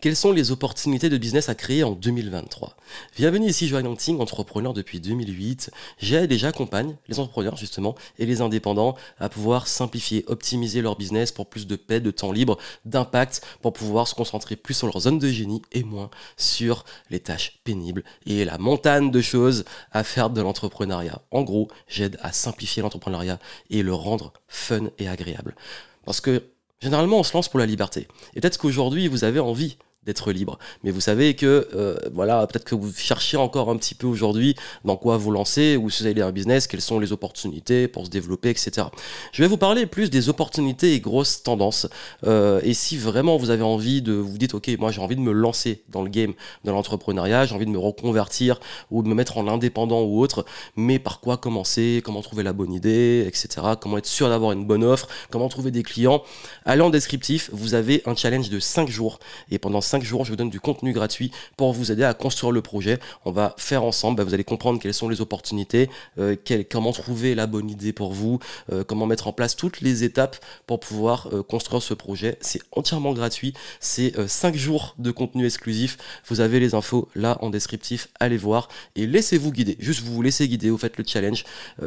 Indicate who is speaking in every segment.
Speaker 1: Quelles sont les opportunités de business à créer en 2023 Bienvenue ici Joanne Anting, entrepreneur depuis 2008. J'aide et j'accompagne les entrepreneurs justement et les indépendants à pouvoir simplifier, optimiser leur business pour plus de paix, de temps libre, d'impact, pour pouvoir se concentrer plus sur leur zone de génie et moins sur les tâches pénibles et la montagne de choses à faire de l'entrepreneuriat. En gros, j'aide à simplifier l'entrepreneuriat et le rendre fun et agréable. Parce que Généralement, on se lance pour la liberté. Et peut-être qu'aujourd'hui, vous avez envie d'être libre. Mais vous savez que, euh, voilà, peut-être que vous cherchez encore un petit peu aujourd'hui dans quoi vous lancer, ou si vous avez un business, quelles sont les opportunités pour se développer, etc. Je vais vous parler plus des opportunités et grosses tendances. Euh, et si vraiment vous avez envie de, vous dites, ok, moi j'ai envie de me lancer dans le game de l'entrepreneuriat, j'ai envie de me reconvertir ou de me mettre en indépendant ou autre, mais par quoi commencer, comment trouver la bonne idée, etc. Comment être sûr d'avoir une bonne offre, comment trouver des clients. Allez en descriptif, vous avez un challenge de 5 jours. Et pendant 5 jours, je vous donne du contenu gratuit pour vous aider à construire le projet. On va faire ensemble, bah, vous allez comprendre quelles sont les opportunités, euh, comment trouver la bonne idée pour vous, euh, comment mettre en place toutes les étapes pour pouvoir euh, construire ce projet. C'est entièrement gratuit, c'est 5 jours de contenu exclusif. Vous avez les infos là en descriptif, allez voir et laissez-vous guider. Juste vous vous laissez guider, vous faites le challenge.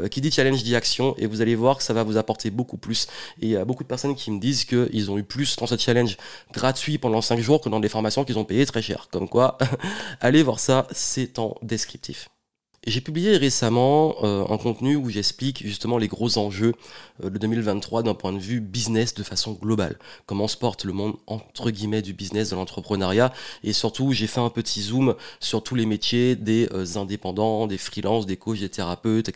Speaker 1: qui dit challenge dit action et vous allez voir que ça va vous apporter beaucoup plus. Et il y a beaucoup de personnes qui me disent qu'ils ont eu plus dans ce challenge gratuit pendant 5 jours que dans des formations qu'ils ont payé très cher. Comme quoi, allez voir ça, c'est en descriptif. J'ai publié récemment euh, un contenu où j'explique justement les gros enjeux euh, de 2023 d'un point de vue business de façon globale. Comment se porte le monde entre guillemets du business, de l'entrepreneuriat. Et surtout, j'ai fait un petit zoom sur tous les métiers des euh, indépendants, des freelances, des coachs, des thérapeutes,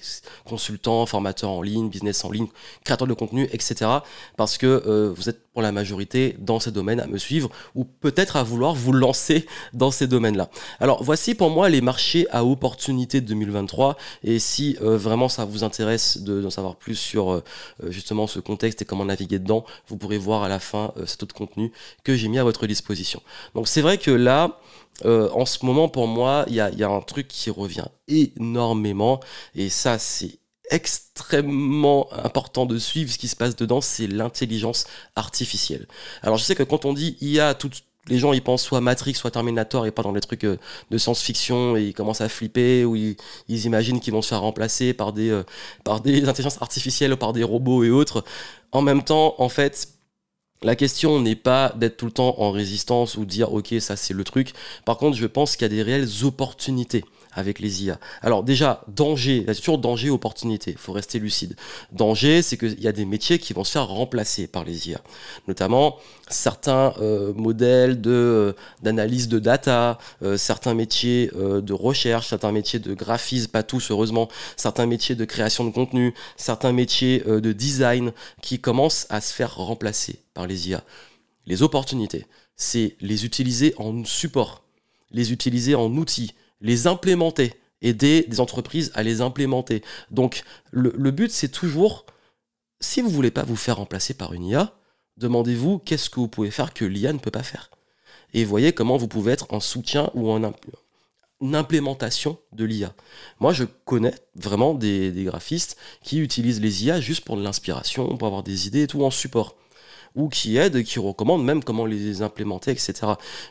Speaker 1: consultants, formateurs en ligne, business en ligne, créateurs de contenu, etc. Parce que vous êtes pour la majorité dans ces domaines à me suivre ou peut-être à vouloir vous lancer dans ces domaines-là. Alors voici pour moi les marchés à opportunité de 2023 et si euh, vraiment ça vous intéresse d'en savoir plus sur euh, euh, justement ce contexte et comment naviguer dedans, vous pourrez voir à la fin cet autre contenu que j'ai mis à votre disposition. Donc c'est vrai que là, en ce moment pour moi, il y y a un truc qui revient énormément et ça c'est extrêmement important de suivre ce qui se passe dedans, c'est l'intelligence artificielle. Alors je sais que quand on dit IA, tout, les gens ils pensent soit Matrix, soit Terminator et pas dans les trucs euh, de science-fiction et ils commencent à flipper ou ils, imaginent qu'ils vont se faire remplacer par des, euh, par des intelligences artificielles ou par des robots et autres. En même temps, en fait, la question n'est pas d'être tout le temps en résistance ou de dire ok ça c'est le truc. Par contre, je pense qu'il y a des réelles opportunités avec les IA. Alors déjà, danger, il y danger, opportunité, il faut rester lucide. Danger, c'est qu'il y a des métiers qui vont se faire remplacer par les IA. Notamment certains euh, modèles euh, d'analyse de data, euh, certains métiers de recherche, certains métiers de graphisme, pas tous heureusement, certains métiers de création de contenu, certains métiers de design qui commencent à se faire remplacer par les IA. Les opportunités, c'est les utiliser en support, les utiliser en outils, les implémenter, aider des entreprises à les implémenter. Donc le, but, c'est toujours, si vous ne voulez pas vous faire remplacer par une IA, demandez-vous qu'est-ce que vous pouvez faire que l'IA ne peut pas faire. Et voyez comment vous pouvez être en soutien ou en implémentation de l'IA. Moi, je connais vraiment des, graphistes qui utilisent les IA juste pour de l'inspiration, pour avoir des idées et tout en support ou qui aident, qui recommandent même comment les implémenter, etc.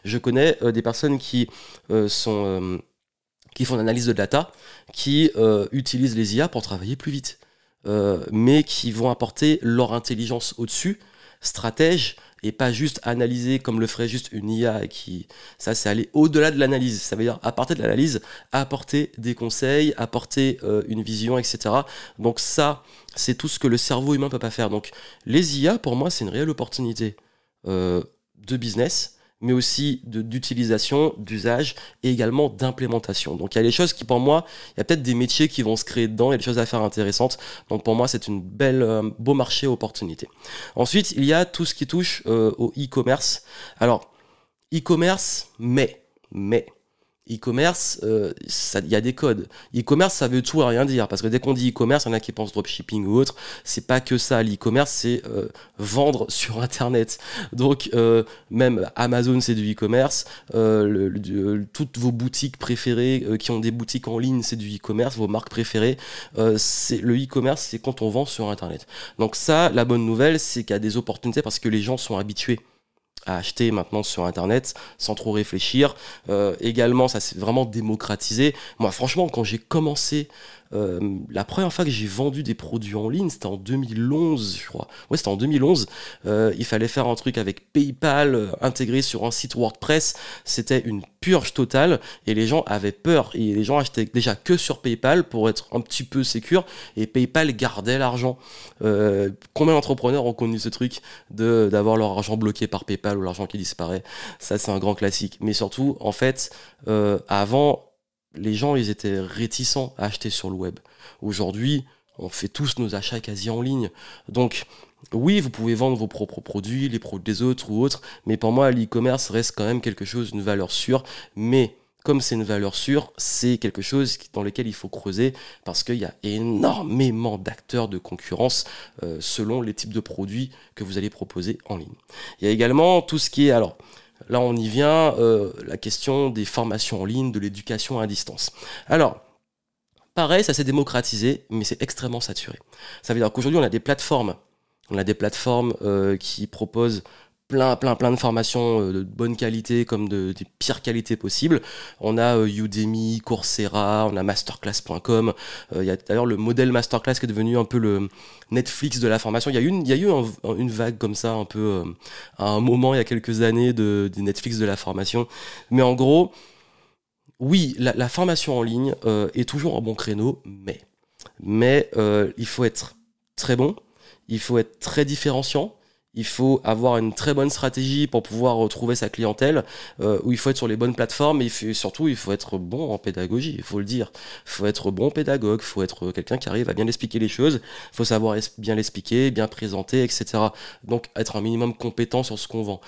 Speaker 1: Je connais euh, des personnes qui euh, sont euh, qui font l'analyse de data, qui euh, utilisent les IA pour travailler plus vite, euh, mais qui vont apporter leur intelligence au-dessus, stratège, et pas juste analyser comme le ferait juste une IA ça c'est aller au-delà de l'analyse. Ça veut dire à partir de l'analyse apporter des conseils apporter euh, une vision etc donc ça c'est tout ce que le cerveau humain peut pas faire. Donc les IA pour moi c'est une réelle opportunité de business mais aussi d'utilisation, d'usage et également d'implémentation. Donc il y a des choses qui pour moi, il y a peut-être des métiers qui vont se créer dedans, il y a des choses à faire intéressantes. Donc pour moi, c'est une belle, euh, beau marché opportunité. Ensuite, il y a tout ce qui touche euh, au e-commerce. Alors, e-commerce, mais, mais, E-commerce, euh, il y a des codes. E-commerce, ça veut tout et rien dire. Parce que dès qu'on dit e-commerce, il y en a qui pensent dropshipping ou autre. C'est pas que ça. L'e-commerce, c'est euh, vendre sur Internet. Donc, euh, même Amazon, c'est du e-commerce. toutes vos boutiques préférées qui ont des boutiques en ligne, c'est du e-commerce. Vos marques préférées, c'est le e-commerce, c'est quand on vend sur Internet. Donc ça, la bonne nouvelle, c'est qu'il y a des opportunités parce que les gens sont habitués à acheter maintenant sur Internet sans trop réfléchir. Euh, également, ça s'est vraiment démocratisé. Moi, franchement, quand j'ai commencé euh, la première fois que j'ai vendu des produits en ligne, c'était en 2011, je crois. Ouais, c'était en 2011. Euh, il fallait faire un truc avec PayPal euh, intégré sur un site WordPress. C'était une purge totale et les gens avaient peur. Et les gens achetaient déjà que sur PayPal pour être un petit peu sécure et PayPal gardait l'argent. combien d'entrepreneurs ont connu ce truc de d'avoir leur argent bloqué par PayPal ou l'argent qui disparaît? Ça, c'est un grand classique. Mais surtout, en fait, avant les gens, ils étaient réticents à acheter sur le web. Aujourd'hui, on fait tous nos achats quasi en ligne. Donc, oui, vous pouvez vendre vos propres produits, les produits des autres ou autres, mais pour moi, l'e-commerce reste quand même quelque chose, une valeur sûre. Mais comme c'est une valeur sûre, c'est quelque chose dans lequel il faut creuser parce qu'il y a énormément d'acteurs de concurrence euh, selon les types de produits que vous allez proposer en ligne. Il y a également tout ce qui est alors Là, on y vient, euh, la question des formations en ligne, de l'éducation à distance. Alors, pareil, ça s'est démocratisé, mais c'est extrêmement saturé. Ça veut dire qu'aujourd'hui, on a des plateformes. On a des plateformes euh, qui proposent plein, plein, plein de formations euh, de bonne qualité comme de, des pires qualités possibles. On a euh, Udemy, Coursera, on a masterclass.com. Euh, il y a d'ailleurs le modèle masterclass qui est devenu un peu le Netflix de la formation. Il y a eu une, y a eu une vague comme ça un peu à un moment il y a quelques années de, Netflix de la formation. Mais en gros, oui, la, la formation en ligne est toujours un bon créneau, mais mais il faut être très bon, il faut être très différenciant il faut avoir une très bonne stratégie pour pouvoir retrouver sa clientèle, euh, où il faut être sur les bonnes plateformes, et surtout il faut être bon en pédagogie, il faut le dire. Il faut être bon pédagogue, il faut être quelqu'un qui arrive à bien expliquer les choses, il faut savoir bien l'expliquer, bien présenter, etc. Donc être un minimum compétent sur ce qu'on vend.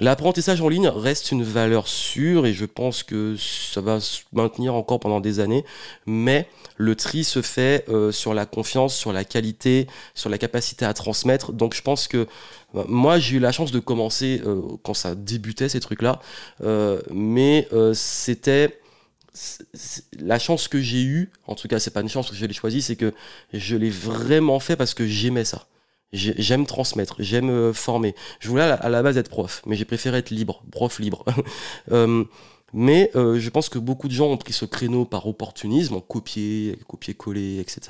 Speaker 1: L'apprentissage en ligne reste une valeur sûre et je pense que ça va se maintenir encore pendant des années, mais le tri se fait euh, sur la confiance, sur la qualité, sur la capacité à transmettre. Donc je pense que bah, moi j'ai eu la chance de commencer euh, quand ça débutait ces trucs-là, euh, mais c'était la chance que j'ai eue, en tout cas c'est pas une chance que je l'ai choisi, c'est que je l'ai vraiment fait parce que j'aimais ça. J'aime transmettre, j'aime euh, former. Je voulais à la base être prof, mais j'ai préféré être libre, prof libre. Euh, mais euh, je pense que beaucoup de gens ont pris ce créneau par opportunisme, en copier, copier-coller, etc.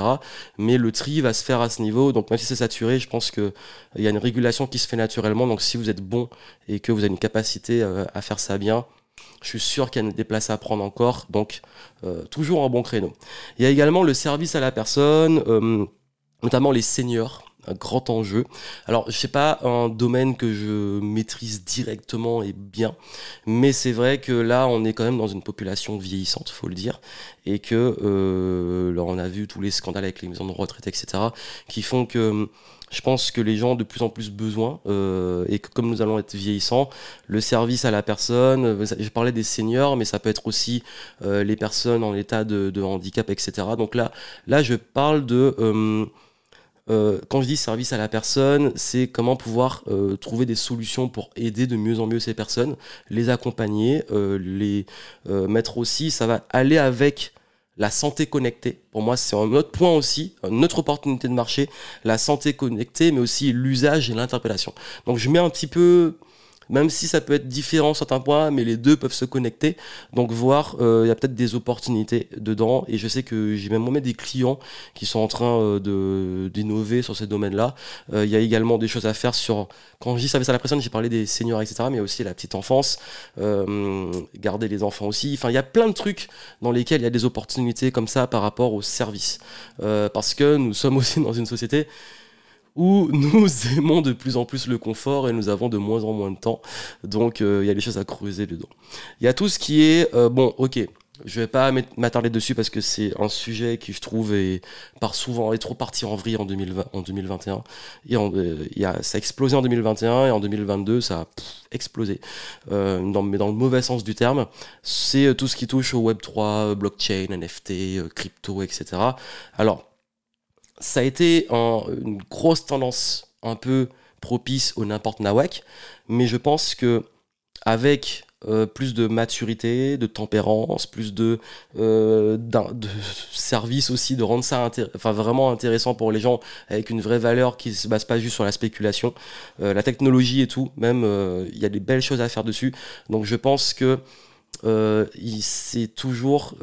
Speaker 1: Mais le tri va se faire à ce niveau. Donc même si c'est saturé, je pense qu'il y a une régulation qui se fait naturellement. Donc si vous êtes bon et que vous avez une capacité à faire ça bien, je suis sûr qu'il y a des places à prendre encore. Donc toujours un bon créneau. Il y a également le service à la personne, notamment les seniors un grand enjeu. Alors, je sais pas un domaine que je maîtrise directement et bien, mais c'est vrai que là, on est quand même dans une population vieillissante, faut le dire, et que euh, là, on a vu tous les scandales avec les maisons de retraite, etc., qui font que je pense que les gens ont de plus en plus besoin euh, et que comme nous allons être vieillissants, le service à la personne, euh, je parlais des seniors, mais ça peut être aussi euh, les personnes en état de, de, handicap, etc. Donc là, là, je parle de euh, quand je dis service à la personne, c'est comment pouvoir euh, trouver des solutions pour aider de mieux en mieux ces personnes, les accompagner, euh, les mettre aussi, ça va aller avec la santé connectée. Pour moi, c'est un autre point aussi, une autre opportunité de marché, la santé connectée, mais aussi l'usage et l'interpellation. Donc je mets un petit peu même si ça peut être différent certains points, mais les deux peuvent se connecter. Donc voir, euh, il y a peut-être des opportunités dedans. Et je sais que j'ai même moi des clients qui sont en train euh, d'innover sur ces domaines-là. Euh, il y a également des choses à faire sur. Quand je dis service à la personne, j'ai parlé des seniors, etc., mais aussi la petite enfance, garder les enfants aussi. Enfin, il y a plein de trucs dans lesquels il y a des opportunités comme ça par rapport au service, parce que nous sommes aussi dans une société où nous aimons de plus en plus le confort et nous avons de moins en moins de temps. Donc euh, il y a des choses à creuser dedans. Il y a tout ce qui est, euh, bon, ok, je vais pas m'attarder dessus parce que c'est un sujet qui, je trouve, est, par souvent, est trop parti en vrille en, 2020, en 2021. Et euh, y a, ça a explosé en 2021 et en 2022, ça a explosé. dans, mais dans le mauvais sens du terme. C'est tout ce qui touche au Web3, blockchain, NFT, crypto, etc. Alors, ça a été une grosse tendance un peu propice au n'importe nawak, mais je pense que avec euh, plus de maturité, de tempérance, plus de, euh, service aussi, de rendre ça enfin, vraiment intéressant pour les gens avec une vraie valeur qui ne se base pas juste sur la spéculation. Euh, la technologie et tout, même, il y a des belles choses à faire dessus. Donc je pense que c'est toujours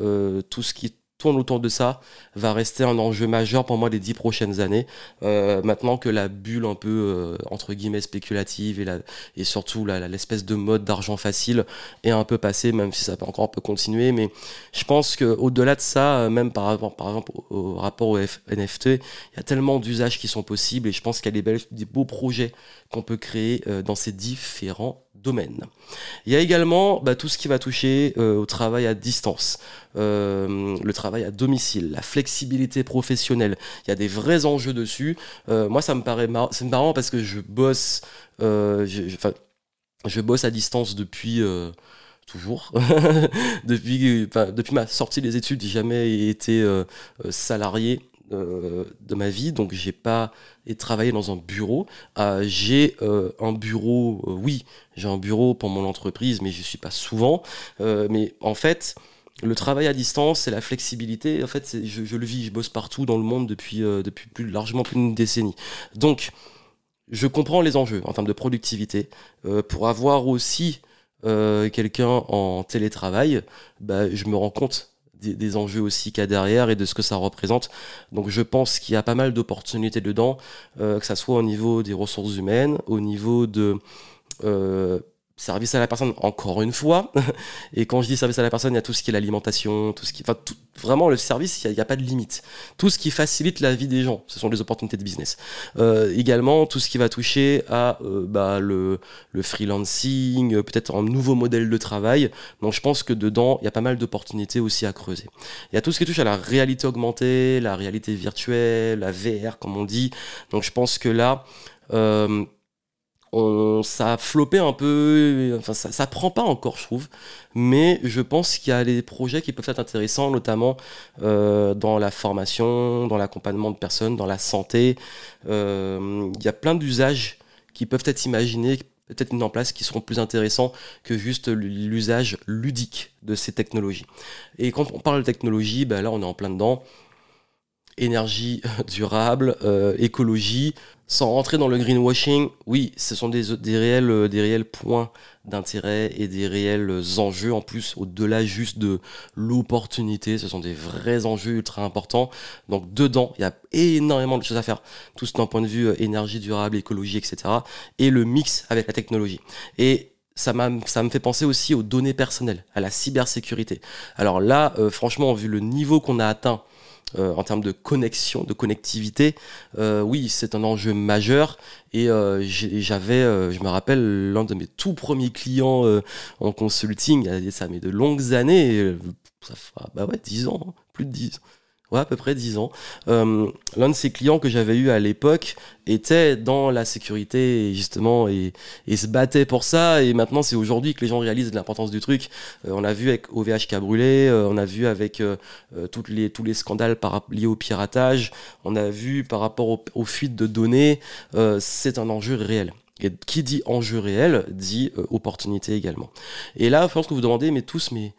Speaker 1: tout ce qui autour de ça va rester un enjeu majeur pour moi les dix prochaines années. Euh, maintenant que la bulle un peu euh, entre guillemets spéculative et, la, et surtout l'espèce de mode d'argent facile est un peu passée, même si ça peut encore un peu continuer. Mais je pense qu'au-delà de ça, même par, par exemple au, rapport au NFT, il y a tellement d'usages qui sont possibles et je pense qu'il y a des, beaux projets qu'on peut créer euh, dans ces différents domaines. Il y a également bah, tout ce qui va toucher au travail à distance. Euh, le travail à domicile, la flexibilité professionnelle. Il y a des vrais enjeux dessus. Euh, moi, ça me paraît marrant. Parce que je bosse, euh, je, je, bosse à distance depuis toujours. depuis, depuis ma sortie des études, j'ai jamais été salarié de ma vie, donc j'ai pas travaillé dans un bureau. j'ai un bureau, oui, j'ai un bureau pour mon entreprise, mais je suis pas souvent. mais en fait, le travail à distance et la flexibilité, en fait, je, le vis, je bosse partout dans le monde depuis, euh, depuis plus, largement plus d'une décennie. Donc, je comprends les enjeux en termes de productivité. Euh, pour avoir aussi euh, quelqu'un en télétravail, bah, je me rends compte des, enjeux aussi qu'il y a derrière et de ce que ça représente. Donc je pense qu'il y a pas mal d'opportunités dedans, que ça soit au niveau des ressources humaines, au niveau de service à la personne encore une fois. Et quand je dis service à la personne il y a tout ce qui est l'alimentation tout ce qui enfin vraiment le service il n'y a, pas de limite. Tout ce qui facilite la vie des gens ce sont des opportunités de business. Euh, également tout ce qui va toucher à euh, bah, le, le freelancing euh, peut-être un nouveau modèle de travail. Donc je pense que dedans il y a pas mal d'opportunités aussi à creuser. Il y a tout ce qui touche à la réalité augmentée la réalité virtuelle la VR comme on dit. Donc je pense que là euh, on, ça a floppé un peu, enfin ça, ça prend pas encore je trouve, mais je pense qu'il y a des projets qui peuvent être intéressants, notamment euh, dans la formation, dans l'accompagnement de personnes, dans la santé. Euh, il y a plein d'usages qui peuvent être imaginés, peut-être mis en place, qui seront plus intéressants que juste l'usage ludique de ces technologies. Et quand on parle de technologie, ben là on est en plein dedans énergie durable, euh, écologie, sans rentrer dans le greenwashing, oui, ce sont des, des, réels, euh, des réels points d'intérêt et des réels enjeux en plus, au-delà juste de l'opportunité, ce sont des vrais enjeux ultra importants. Donc dedans, il y a énormément de choses à faire, tout d'un point de vue euh, énergie durable, écologie, etc. Et le mix avec la technologie. Et ça, ça me fait penser aussi aux données personnelles, à la cybersécurité. Alors là, franchement, vu le niveau qu'on a atteint euh, en termes de connexion, de connectivité, euh, oui, c'est un enjeu majeur. Et euh, j'avais, je me rappelle, l'un de mes tout premiers clients en consulting, ça met de longues années, ça fera, bah ouais, 10 ans, hein, plus de 10 ouais, à peu près 10 ans. Euh, l'un de ses clients que j'avais eu à l'époque était dans la sécurité justement et, se battait pour ça et maintenant c'est aujourd'hui que les gens réalisent l'importance du truc. Euh, on a vu avec OVH qui brûlé, euh, on a vu avec toutes les, tous les scandales par, liés au piratage, on a vu par rapport aux fuites de données, c'est un enjeu réel. Et qui dit enjeu réel dit opportunité également. Et là, je pense que vous demandez, mais tous, mais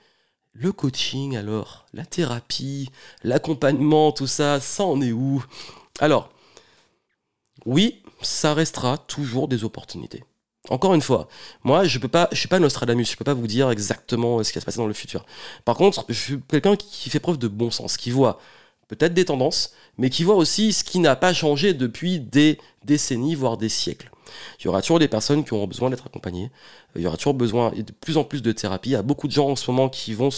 Speaker 1: le coaching alors, la thérapie, l'accompagnement, tout ça, ça en est où? Alors, oui, ça restera toujours des opportunités. Encore une fois, moi, je peux pas, je suis pas Nostradamus, je peux pas vous dire exactement ce qui va se passer dans le futur. Par contre, je suis quelqu'un qui fait preuve de bon sens, qui voit peut-être des tendances, mais qui voit aussi ce qui n'a pas changé depuis des décennies, voire des siècles. Il y aura toujours des personnes qui auront besoin d'être accompagnées. Il y aura toujours besoin de plus en plus de thérapie. Il y a beaucoup de gens en ce moment qui vont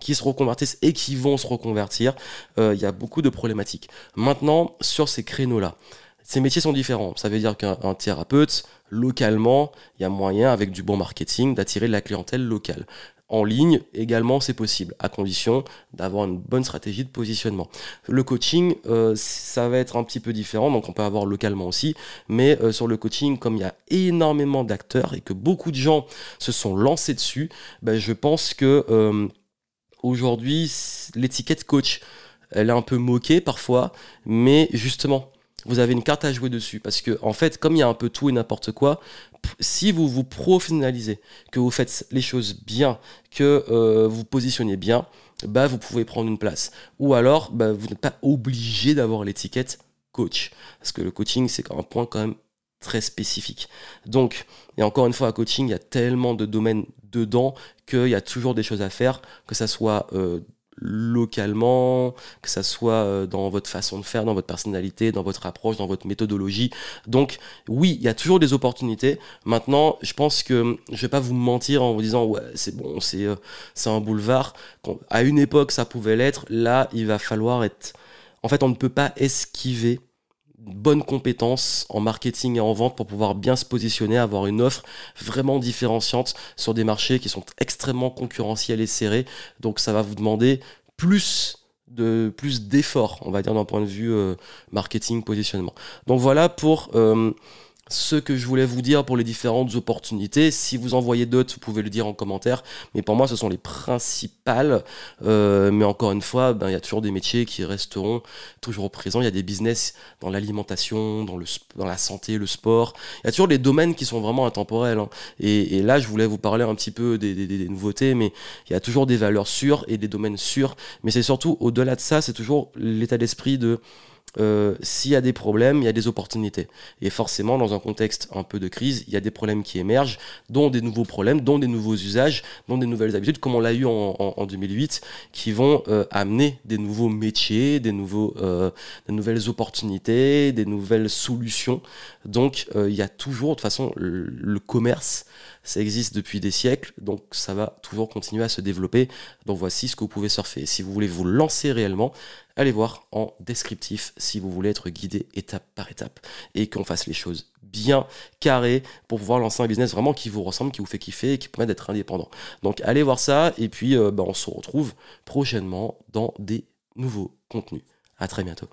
Speaker 1: qui se reconvertissent et qui vont se reconvertir. Euh, il y a beaucoup de problématiques. Maintenant, sur ces créneaux-là, ces métiers sont différents. Ça veut dire qu'un thérapeute, localement, il y a moyen, avec du bon marketing, d'attirer la clientèle locale. En ligne également c'est possible à condition d'avoir une bonne stratégie de positionnement. Le coaching euh, ça va être un petit peu différent donc on peut avoir localement aussi. Mais euh, sur le coaching comme il y a énormément d'acteurs et que beaucoup de gens se sont lancés dessus ben, je pense que euh, aujourd'hui l'étiquette coach elle est un peu moquée parfois. Mais justement vous avez une carte à jouer dessus. Parce que, en fait, comme il y a un peu tout et n'importe quoi, si vous vous professionnalisez, que vous faites les choses bien, que euh, vous positionnez bien, bah, vous pouvez prendre une place. Ou alors, bah, vous n'êtes pas obligé d'avoir l'étiquette coach. Parce que le coaching, c'est un point quand même très spécifique. Donc, et encore une fois, à coaching, il y a tellement de domaines dedans qu'il y a toujours des choses à faire, que ça soit euh, localement, que ça soit euh, dans votre façon de faire, dans votre personnalité, dans votre approche, dans votre méthodologie. Donc oui, il y a toujours des opportunités. Maintenant, je pense que je vais pas vous mentir en vous disant ouais, c'est bon, c'est euh, c'est un boulevard. À une époque, ça pouvait l'être. Là, il va falloir être en fait, on ne peut pas esquiver bonnes compétences en marketing et en vente pour pouvoir bien se positionner, avoir une offre vraiment différenciante sur des marchés qui sont extrêmement concurrentiels et serrés. Donc ça va vous demander plus de plus d'efforts, on va dire d'un point de vue euh, marketing positionnement. Donc voilà pour euh, ce que je voulais vous dire pour les différentes opportunités. Si vous en voyez d'autres, vous pouvez le dire en commentaire. Mais pour moi, ce sont les principales. Euh, mais encore une fois, ben, il y a toujours des métiers qui resteront toujours présents. Il y a des business dans l'alimentation, dans, dans la santé, le sport. Il y a toujours des domaines qui sont vraiment intemporels. Hein. Et, là, je voulais vous parler un petit peu des, des nouveautés, mais il y a toujours des valeurs sûres et des domaines sûrs. Mais c'est surtout, au-delà de ça, c'est toujours l'état d'esprit de euh, s'il y a des problèmes, il y a des opportunités. Et forcément, dans un contexte un peu de crise, il y a des problèmes qui émergent, dont des nouveaux problèmes, dont des nouveaux usages, dont des nouvelles habitudes, comme on l'a eu en, 2008, qui vont euh, amener des nouveaux métiers, des, nouveaux, euh, des nouvelles opportunités, des nouvelles solutions. Donc, il y a toujours, de toute façon, le commerce, ça existe depuis des siècles, donc ça va toujours continuer à se développer. Donc voici ce que vous pouvez surfer. Si vous voulez vous lancer réellement, allez voir en descriptif si vous voulez être guidé étape par étape et qu'on fasse les choses bien carrées pour pouvoir lancer un business vraiment qui vous ressemble, qui vous fait kiffer et qui permet d'être indépendant. Donc allez voir ça et puis euh, bah, on se retrouve prochainement dans des nouveaux contenus. À très bientôt.